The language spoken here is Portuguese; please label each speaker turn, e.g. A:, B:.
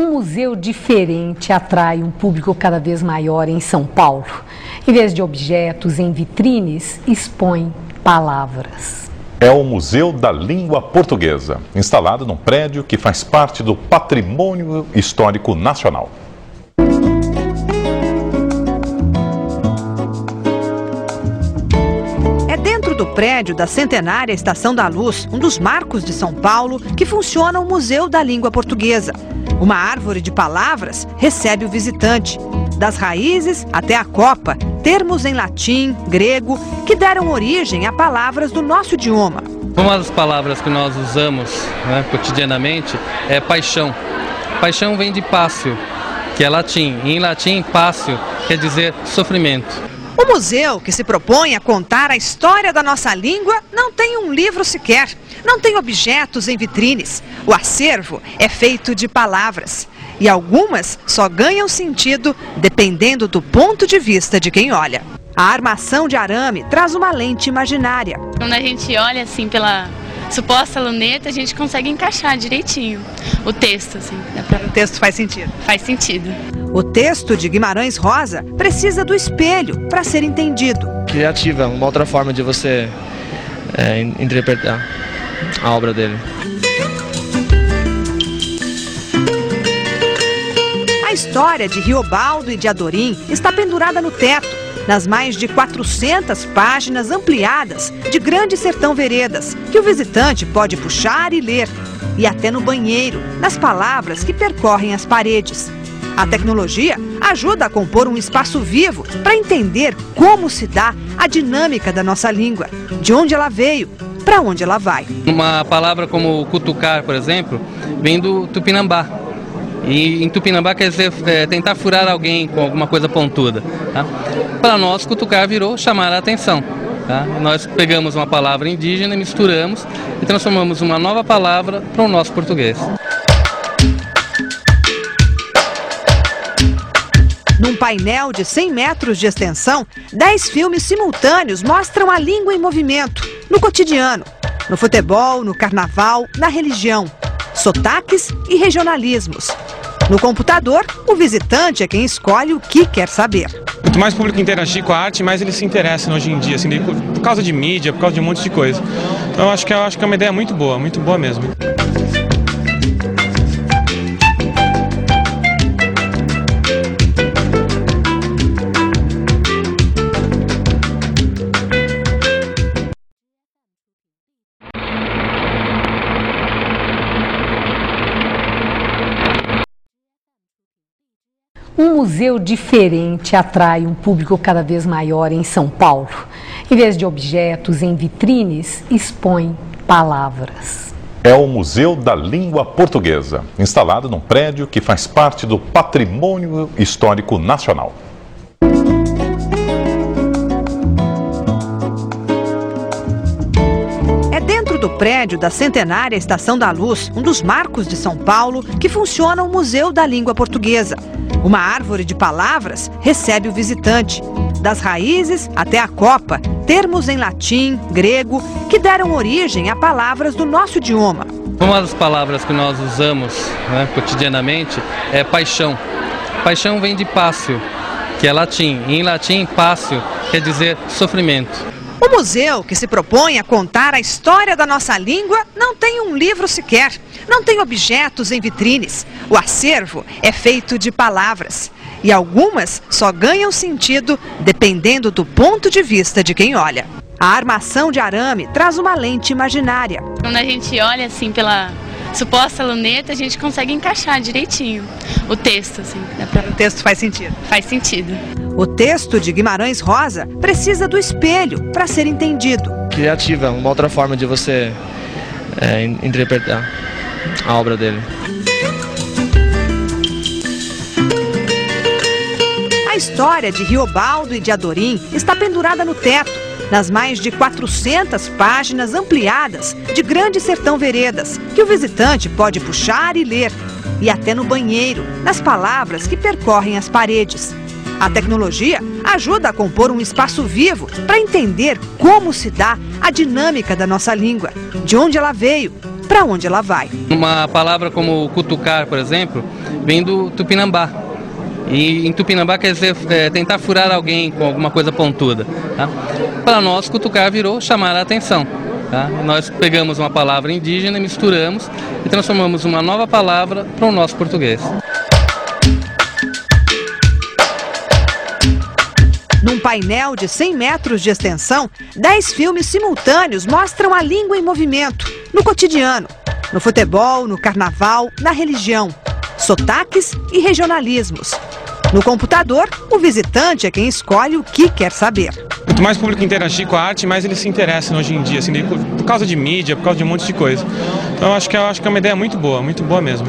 A: Um museu diferente atrai um público cada vez maior em São Paulo. Em vez de objetos em vitrines, expõe palavras.
B: É o Museu da Língua Portuguesa, instalado num prédio que faz parte do Patrimônio Histórico Nacional.
C: Prédio da centenária Estação da Luz, um dos marcos de São Paulo, que funciona o Museu da Língua Portuguesa. Uma árvore de palavras recebe o visitante. Das raízes até a copa, termos em latim, grego, que deram origem a palavras do nosso idioma.
D: Uma das palavras que nós usamos né, cotidianamente é paixão. Paixão vem de pácio, que é latim. E em latim, pácio quer dizer sofrimento.
C: O museu, que se propõe a contar a história da nossa língua, não tem um livro sequer. Não tem objetos em vitrines. O acervo é feito de palavras. E algumas só ganham sentido dependendo do ponto de vista de quem olha. A armação de arame traz uma lente imaginária.
E: Quando a gente olha assim pela suposta luneta, a gente consegue encaixar direitinho o texto. Assim,
C: pra... O texto faz sentido?
E: Faz sentido.
C: O texto de Guimarães Rosa precisa do espelho para ser entendido.
F: Criativa, uma outra forma de você é, interpretar a obra dele.
C: A história de Riobaldo e de Adorim está pendurada no teto, nas mais de 400 páginas ampliadas de Grande Sertão Veredas, que o visitante pode puxar e ler, e até no banheiro, nas palavras que percorrem as paredes. A tecnologia ajuda a compor um espaço vivo para entender como se dá a dinâmica da nossa língua, de onde ela veio, para onde ela vai.
D: Uma palavra como cutucar, por exemplo, vem do tupinambá. E em tupinambá quer dizer é, tentar furar alguém com alguma coisa pontuda. Tá? Para nós, cutucar virou chamar a atenção. Tá? Nós pegamos uma palavra indígena, misturamos e transformamos uma nova palavra para o nosso português.
C: Num painel de 100 metros de extensão, 10 filmes simultâneos mostram a língua em movimento, no cotidiano, no futebol, no carnaval, na religião, sotaques e regionalismos. No computador, o visitante é quem escolhe o que quer saber.
G: Quanto mais público interagir com a arte, mais eles se interessam hoje em dia, assim, por causa de mídia, por causa de um monte de coisa. Então eu acho que, eu acho que é uma ideia muito boa, muito boa mesmo.
A: Um museu diferente atrai um público cada vez maior em São Paulo. Em vez de objetos em vitrines, expõe palavras.
B: É o Museu da Língua Portuguesa, instalado num prédio que faz parte do Patrimônio Histórico Nacional.
C: É dentro do prédio da centenária Estação da Luz, um dos marcos de São Paulo, que funciona o Museu da Língua Portuguesa. Uma árvore de palavras recebe o visitante. Das raízes até a copa, termos em latim, grego, que deram origem a palavras do nosso idioma.
D: Uma das palavras que nós usamos né, cotidianamente é paixão. Paixão vem de pácio, que é latim. E em latim, pácio quer dizer sofrimento.
C: O museu, que se propõe a contar a história da nossa língua, não tem um livro sequer. Não tem objetos em vitrines. O acervo é feito de palavras. E algumas só ganham sentido dependendo do ponto de vista de quem olha. A armação de arame traz uma lente imaginária.
E: Quando a gente olha assim pela suposta luneta, a gente consegue encaixar direitinho o texto. Assim,
C: pra... O texto faz sentido?
E: Faz sentido.
C: O texto de Guimarães Rosa precisa do espelho para ser entendido.
F: Criativa, uma outra forma de você é, interpretar a obra dele.
C: A história de Riobaldo e de Adorim está pendurada no teto, nas mais de 400 páginas ampliadas de Grande Sertão Veredas, que o visitante pode puxar e ler, e até no banheiro, nas palavras que percorrem as paredes. A tecnologia ajuda a compor um espaço vivo para entender como se dá a dinâmica da nossa língua, de onde ela veio, para onde ela vai.
D: Uma palavra como cutucar, por exemplo, vem do tupinambá. E em tupinambá quer dizer é, tentar furar alguém com alguma coisa pontuda. Tá? Para nós, cutucar virou chamar a atenção. Tá? Nós pegamos uma palavra indígena, misturamos e transformamos uma nova palavra para o nosso português.
C: Painel de 100 metros de extensão, 10 filmes simultâneos mostram a língua em movimento, no cotidiano, no futebol, no carnaval, na religião, sotaques e regionalismos. No computador, o visitante é quem escolhe o que quer saber.
G: Quanto mais público interagir com a arte, mais eles se interessam hoje em dia, assim, por causa de mídia, por causa de um monte de coisa. Então eu acho que, eu acho que é uma ideia muito boa, muito boa mesmo.